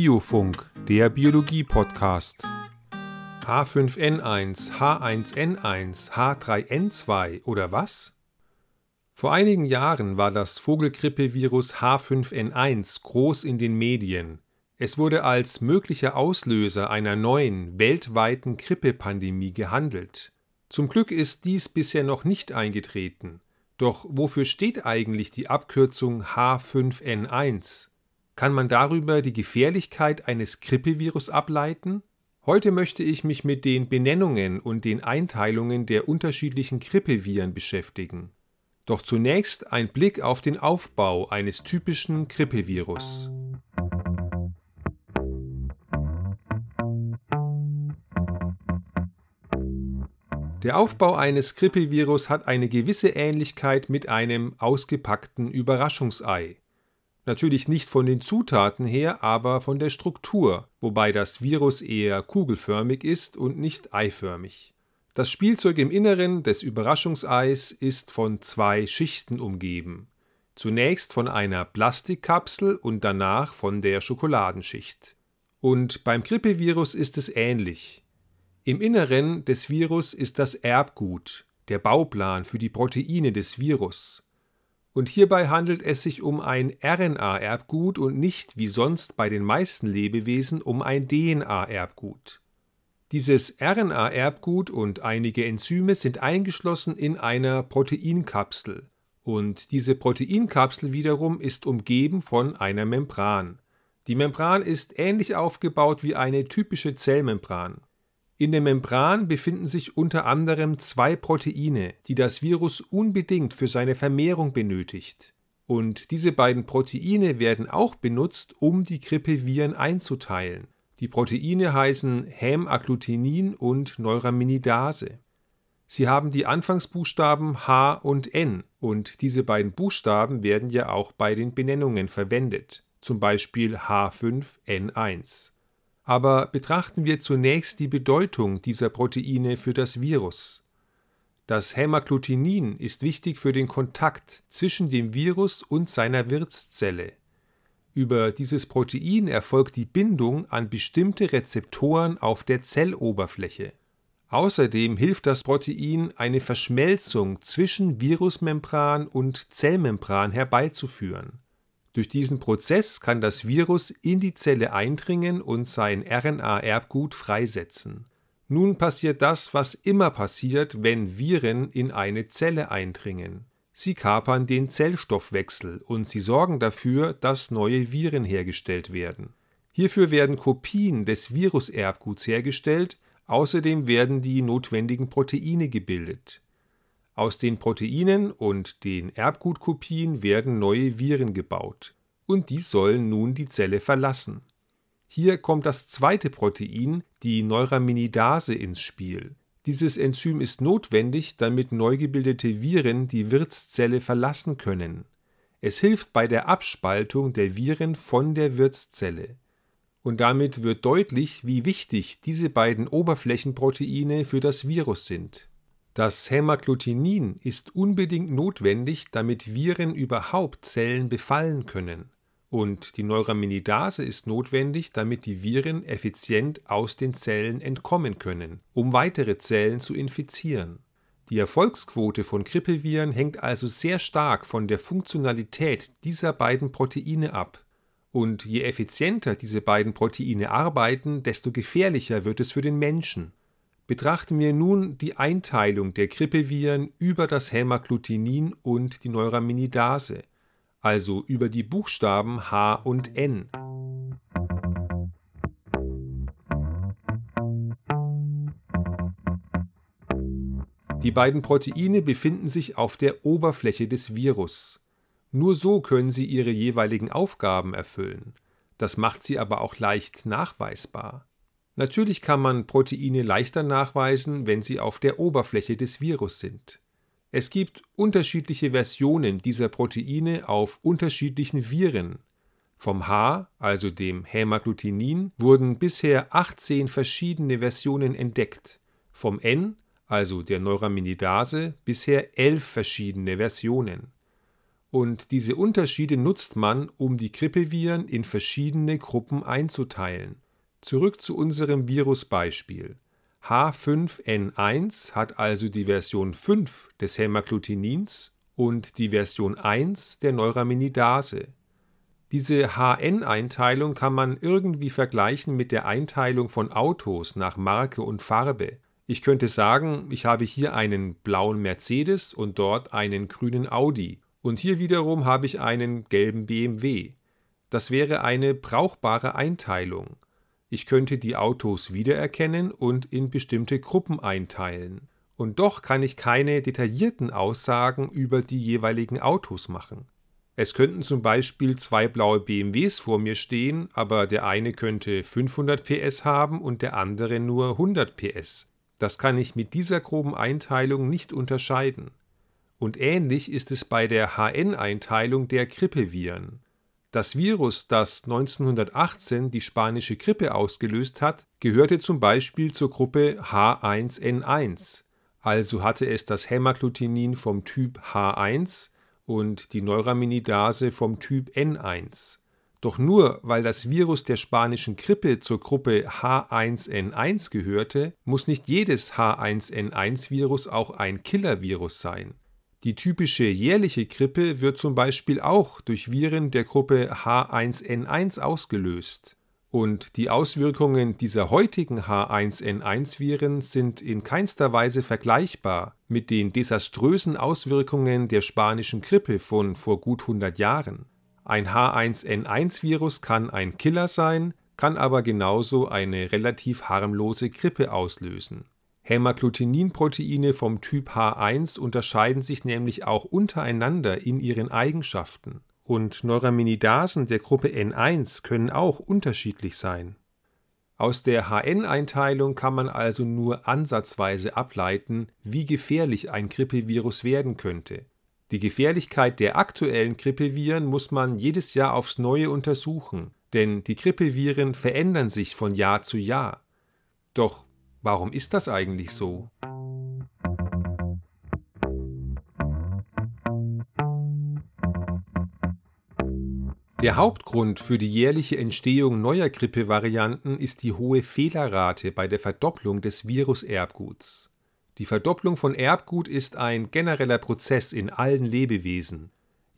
Biofunk, der Biologie-Podcast. H5N1, H1N1, H3N2 oder was? Vor einigen Jahren war das Vogelgrippevirus H5N1 groß in den Medien. Es wurde als möglicher Auslöser einer neuen weltweiten Grippepandemie gehandelt. Zum Glück ist dies bisher noch nicht eingetreten. Doch wofür steht eigentlich die Abkürzung H5N1? Kann man darüber die Gefährlichkeit eines Grippevirus ableiten? Heute möchte ich mich mit den Benennungen und den Einteilungen der unterschiedlichen Grippeviren beschäftigen. Doch zunächst ein Blick auf den Aufbau eines typischen Grippevirus. Der Aufbau eines Grippevirus hat eine gewisse Ähnlichkeit mit einem ausgepackten Überraschungsei. Natürlich nicht von den Zutaten her, aber von der Struktur, wobei das Virus eher kugelförmig ist und nicht eiförmig. Das Spielzeug im Inneren des Überraschungseis ist von zwei Schichten umgeben. Zunächst von einer Plastikkapsel und danach von der Schokoladenschicht. Und beim Grippevirus ist es ähnlich. Im Inneren des Virus ist das Erbgut, der Bauplan für die Proteine des Virus und hierbei handelt es sich um ein RNA-Erbgut und nicht wie sonst bei den meisten Lebewesen um ein DNA-Erbgut. Dieses RNA-Erbgut und einige Enzyme sind eingeschlossen in einer Proteinkapsel, und diese Proteinkapsel wiederum ist umgeben von einer Membran. Die Membran ist ähnlich aufgebaut wie eine typische Zellmembran. In der Membran befinden sich unter anderem zwei Proteine, die das Virus unbedingt für seine Vermehrung benötigt. Und diese beiden Proteine werden auch benutzt, um die Grippeviren einzuteilen. Die Proteine heißen Hämagglutenin und Neuraminidase. Sie haben die Anfangsbuchstaben H und N und diese beiden Buchstaben werden ja auch bei den Benennungen verwendet, zum Beispiel H5N1. Aber betrachten wir zunächst die Bedeutung dieser Proteine für das Virus. Das Hämagglutinin ist wichtig für den Kontakt zwischen dem Virus und seiner Wirtszelle. Über dieses Protein erfolgt die Bindung an bestimmte Rezeptoren auf der Zelloberfläche. Außerdem hilft das Protein, eine Verschmelzung zwischen Virusmembran und Zellmembran herbeizuführen. Durch diesen Prozess kann das Virus in die Zelle eindringen und sein RNA-Erbgut freisetzen. Nun passiert das, was immer passiert, wenn Viren in eine Zelle eindringen. Sie kapern den Zellstoffwechsel und sie sorgen dafür, dass neue Viren hergestellt werden. Hierfür werden Kopien des Viruserbguts hergestellt, außerdem werden die notwendigen Proteine gebildet. Aus den Proteinen und den Erbgutkopien werden neue Viren gebaut, und die sollen nun die Zelle verlassen. Hier kommt das zweite Protein, die Neuraminidase, ins Spiel. Dieses Enzym ist notwendig, damit neu gebildete Viren die Wirtszelle verlassen können. Es hilft bei der Abspaltung der Viren von der Wirtszelle. Und damit wird deutlich, wie wichtig diese beiden Oberflächenproteine für das Virus sind. Das Hämagglutinin ist unbedingt notwendig, damit Viren überhaupt Zellen befallen können. Und die Neuraminidase ist notwendig, damit die Viren effizient aus den Zellen entkommen können, um weitere Zellen zu infizieren. Die Erfolgsquote von Grippeviren hängt also sehr stark von der Funktionalität dieser beiden Proteine ab. Und je effizienter diese beiden Proteine arbeiten, desto gefährlicher wird es für den Menschen. Betrachten wir nun die Einteilung der Grippeviren über das Hämagglutinin und die Neuraminidase, also über die Buchstaben H und N. Die beiden Proteine befinden sich auf der Oberfläche des Virus. Nur so können sie ihre jeweiligen Aufgaben erfüllen. Das macht sie aber auch leicht nachweisbar. Natürlich kann man Proteine leichter nachweisen, wenn sie auf der Oberfläche des Virus sind. Es gibt unterschiedliche Versionen dieser Proteine auf unterschiedlichen Viren. Vom H, also dem Hämagglutinin, wurden bisher 18 verschiedene Versionen entdeckt. Vom N, also der Neuraminidase, bisher 11 verschiedene Versionen. Und diese Unterschiede nutzt man, um die Grippeviren in verschiedene Gruppen einzuteilen. Zurück zu unserem Virusbeispiel. H5N1 hat also die Version 5 des Hämagglutinins und die Version 1 der Neuraminidase. Diese HN-Einteilung kann man irgendwie vergleichen mit der Einteilung von Autos nach Marke und Farbe. Ich könnte sagen, ich habe hier einen blauen Mercedes und dort einen grünen Audi und hier wiederum habe ich einen gelben BMW. Das wäre eine brauchbare Einteilung. Ich könnte die Autos wiedererkennen und in bestimmte Gruppen einteilen und doch kann ich keine detaillierten Aussagen über die jeweiligen Autos machen. Es könnten zum Beispiel zwei blaue BMWs vor mir stehen, aber der eine könnte 500 PS haben und der andere nur 100 PS. Das kann ich mit dieser groben Einteilung nicht unterscheiden. Und ähnlich ist es bei der HN-Einteilung der Grippeviren. Das Virus, das 1918 die spanische Grippe ausgelöst hat, gehörte zum Beispiel zur Gruppe H1N1, also hatte es das Hämagglutinin vom Typ H1 und die Neuraminidase vom Typ N1. Doch nur weil das Virus der spanischen Grippe zur Gruppe H1N1 gehörte, muss nicht jedes H1N1-Virus auch ein Killer-Virus sein. Die typische jährliche Grippe wird zum Beispiel auch durch Viren der Gruppe H1N1 ausgelöst. Und die Auswirkungen dieser heutigen H1N1-Viren sind in keinster Weise vergleichbar mit den desaströsen Auswirkungen der spanischen Grippe von vor gut 100 Jahren. Ein H1N1-Virus kann ein Killer sein, kann aber genauso eine relativ harmlose Grippe auslösen. Hämaggluteninproteine vom Typ H1 unterscheiden sich nämlich auch untereinander in ihren Eigenschaften und Neuraminidasen der Gruppe N1 können auch unterschiedlich sein. Aus der HN-Einteilung kann man also nur ansatzweise ableiten, wie gefährlich ein Grippevirus werden könnte. Die Gefährlichkeit der aktuellen Grippeviren muss man jedes Jahr aufs Neue untersuchen, denn die Grippeviren verändern sich von Jahr zu Jahr. Doch warum ist das eigentlich so? Der Hauptgrund für die jährliche Entstehung neuer Grippevarianten ist die hohe Fehlerrate bei der Verdopplung des Viruserbguts. Die Verdopplung von Erbgut ist ein genereller Prozess in allen Lebewesen.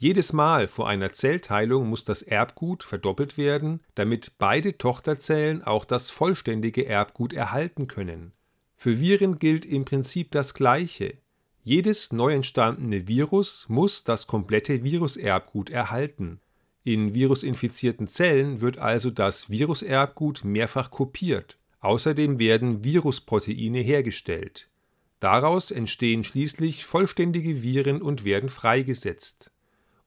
Jedes Mal vor einer Zellteilung muss das Erbgut verdoppelt werden, damit beide Tochterzellen auch das vollständige Erbgut erhalten können. Für Viren gilt im Prinzip das Gleiche. Jedes neu entstandene Virus muss das komplette Viruserbgut erhalten. In virusinfizierten Zellen wird also das Viruserbgut mehrfach kopiert. Außerdem werden Virusproteine hergestellt. Daraus entstehen schließlich vollständige Viren und werden freigesetzt.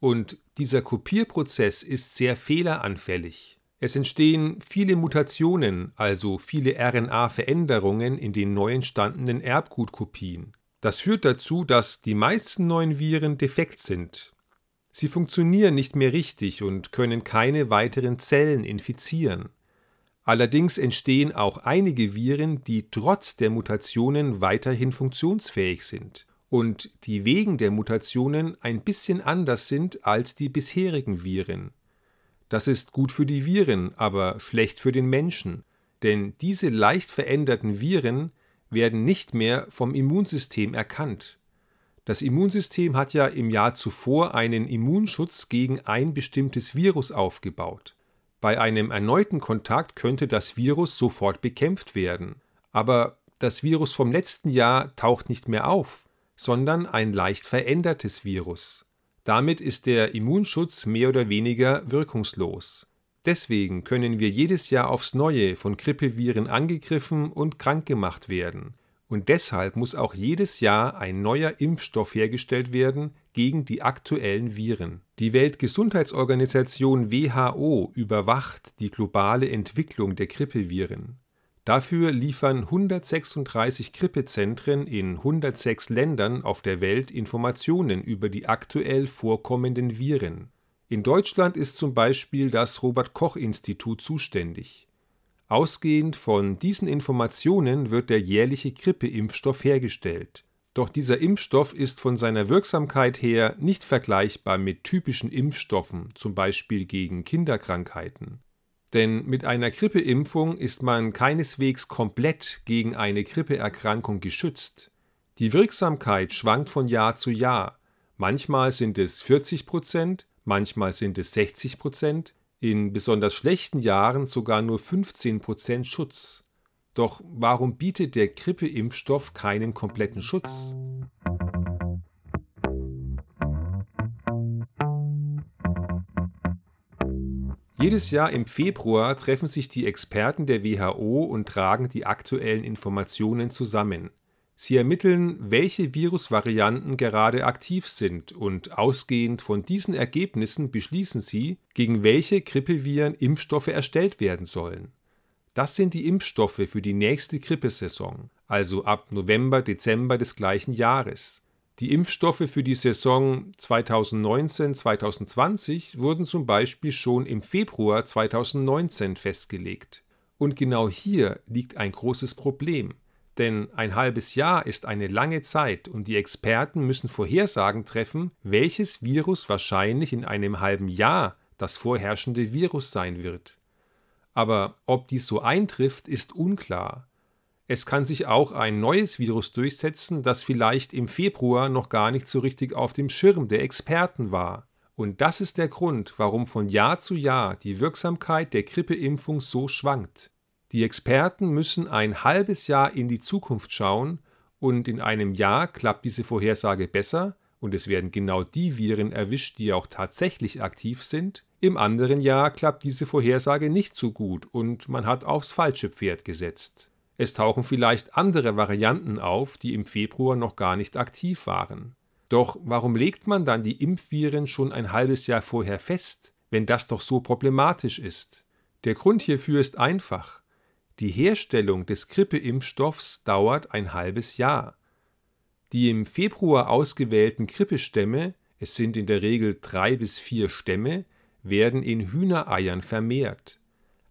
Und dieser Kopierprozess ist sehr fehleranfällig. Es entstehen viele Mutationen, also viele RNA-Veränderungen in den neu entstandenen Erbgutkopien. Das führt dazu, dass die meisten neuen Viren defekt sind, Sie funktionieren nicht mehr richtig und können keine weiteren Zellen infizieren. Allerdings entstehen auch einige Viren, die trotz der Mutationen weiterhin funktionsfähig sind und die wegen der Mutationen ein bisschen anders sind als die bisherigen Viren. Das ist gut für die Viren, aber schlecht für den Menschen, denn diese leicht veränderten Viren werden nicht mehr vom Immunsystem erkannt. Das Immunsystem hat ja im Jahr zuvor einen Immunschutz gegen ein bestimmtes Virus aufgebaut. Bei einem erneuten Kontakt könnte das Virus sofort bekämpft werden. Aber das Virus vom letzten Jahr taucht nicht mehr auf, sondern ein leicht verändertes Virus. Damit ist der Immunschutz mehr oder weniger wirkungslos. Deswegen können wir jedes Jahr aufs Neue von Grippeviren angegriffen und krank gemacht werden. Und deshalb muss auch jedes Jahr ein neuer Impfstoff hergestellt werden gegen die aktuellen Viren. Die Weltgesundheitsorganisation WHO überwacht die globale Entwicklung der Grippeviren. Dafür liefern 136 Grippezentren in 106 Ländern auf der Welt Informationen über die aktuell vorkommenden Viren. In Deutschland ist zum Beispiel das Robert Koch Institut zuständig. Ausgehend von diesen Informationen wird der jährliche Grippeimpfstoff hergestellt. Doch dieser Impfstoff ist von seiner Wirksamkeit her nicht vergleichbar mit typischen Impfstoffen, zum Beispiel gegen Kinderkrankheiten. Denn mit einer Grippeimpfung ist man keineswegs komplett gegen eine Grippeerkrankung geschützt. Die Wirksamkeit schwankt von Jahr zu Jahr. Manchmal sind es 40 Prozent, manchmal sind es 60 Prozent, in besonders schlechten Jahren sogar nur 15 Prozent Schutz. Doch warum bietet der Grippeimpfstoff keinen kompletten Schutz? Jedes Jahr im Februar treffen sich die Experten der WHO und tragen die aktuellen Informationen zusammen. Sie ermitteln, welche Virusvarianten gerade aktiv sind und ausgehend von diesen Ergebnissen beschließen sie, gegen welche Grippeviren Impfstoffe erstellt werden sollen. Das sind die Impfstoffe für die nächste Grippesaison, also ab November, Dezember des gleichen Jahres. Die Impfstoffe für die Saison 2019-2020 wurden zum Beispiel schon im Februar 2019 festgelegt. Und genau hier liegt ein großes Problem. Denn ein halbes Jahr ist eine lange Zeit und die Experten müssen Vorhersagen treffen, welches Virus wahrscheinlich in einem halben Jahr das vorherrschende Virus sein wird. Aber ob dies so eintrifft, ist unklar. Es kann sich auch ein neues Virus durchsetzen, das vielleicht im Februar noch gar nicht so richtig auf dem Schirm der Experten war. Und das ist der Grund, warum von Jahr zu Jahr die Wirksamkeit der Grippeimpfung so schwankt. Die Experten müssen ein halbes Jahr in die Zukunft schauen und in einem Jahr klappt diese Vorhersage besser und es werden genau die Viren erwischt, die auch tatsächlich aktiv sind. Im anderen Jahr klappt diese Vorhersage nicht so gut und man hat aufs falsche Pferd gesetzt. Es tauchen vielleicht andere Varianten auf, die im Februar noch gar nicht aktiv waren. Doch warum legt man dann die Impfviren schon ein halbes Jahr vorher fest, wenn das doch so problematisch ist? Der Grund hierfür ist einfach. Die Herstellung des Grippeimpfstoffs dauert ein halbes Jahr. Die im Februar ausgewählten Grippestämme, es sind in der Regel drei bis vier Stämme, werden in Hühnereiern vermehrt.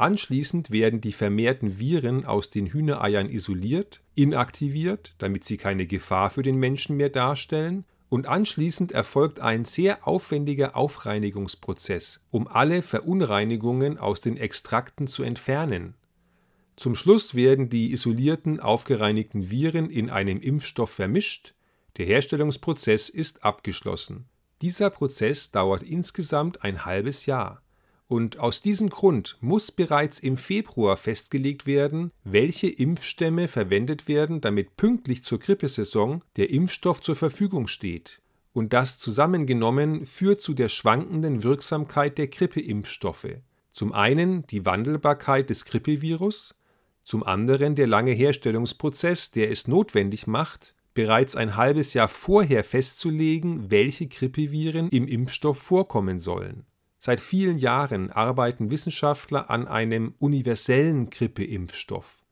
Anschließend werden die vermehrten Viren aus den Hühnereiern isoliert, inaktiviert, damit sie keine Gefahr für den Menschen mehr darstellen, und anschließend erfolgt ein sehr aufwendiger Aufreinigungsprozess, um alle Verunreinigungen aus den Extrakten zu entfernen. Zum Schluss werden die isolierten, aufgereinigten Viren in einem Impfstoff vermischt, der Herstellungsprozess ist abgeschlossen. Dieser Prozess dauert insgesamt ein halbes Jahr. Und aus diesem Grund muss bereits im Februar festgelegt werden, welche Impfstämme verwendet werden, damit pünktlich zur Grippesaison der Impfstoff zur Verfügung steht. Und das zusammengenommen führt zu der schwankenden Wirksamkeit der Grippeimpfstoffe. Zum einen die Wandelbarkeit des Grippevirus, zum anderen der lange Herstellungsprozess, der es notwendig macht, bereits ein halbes Jahr vorher festzulegen, welche Grippeviren im Impfstoff vorkommen sollen. Seit vielen Jahren arbeiten Wissenschaftler an einem universellen Grippeimpfstoff.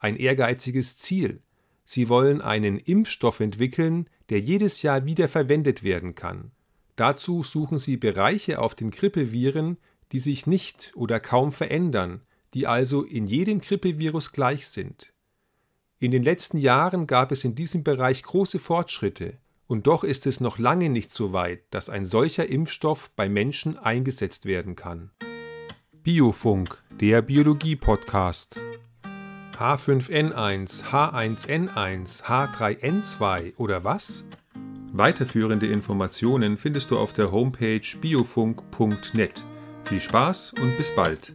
Ein ehrgeiziges Ziel. Sie wollen einen Impfstoff entwickeln, der jedes Jahr wieder verwendet werden kann. Dazu suchen sie Bereiche auf den Grippeviren, die sich nicht oder kaum verändern, die also in jedem Grippevirus gleich sind. In den letzten Jahren gab es in diesem Bereich große Fortschritte, und doch ist es noch lange nicht so weit, dass ein solcher Impfstoff bei Menschen eingesetzt werden kann. Biofunk, der Biologie-Podcast. H5N1, H1N1, H3N2 oder was? Weiterführende Informationen findest du auf der Homepage biofunk.net. Viel Spaß und bis bald.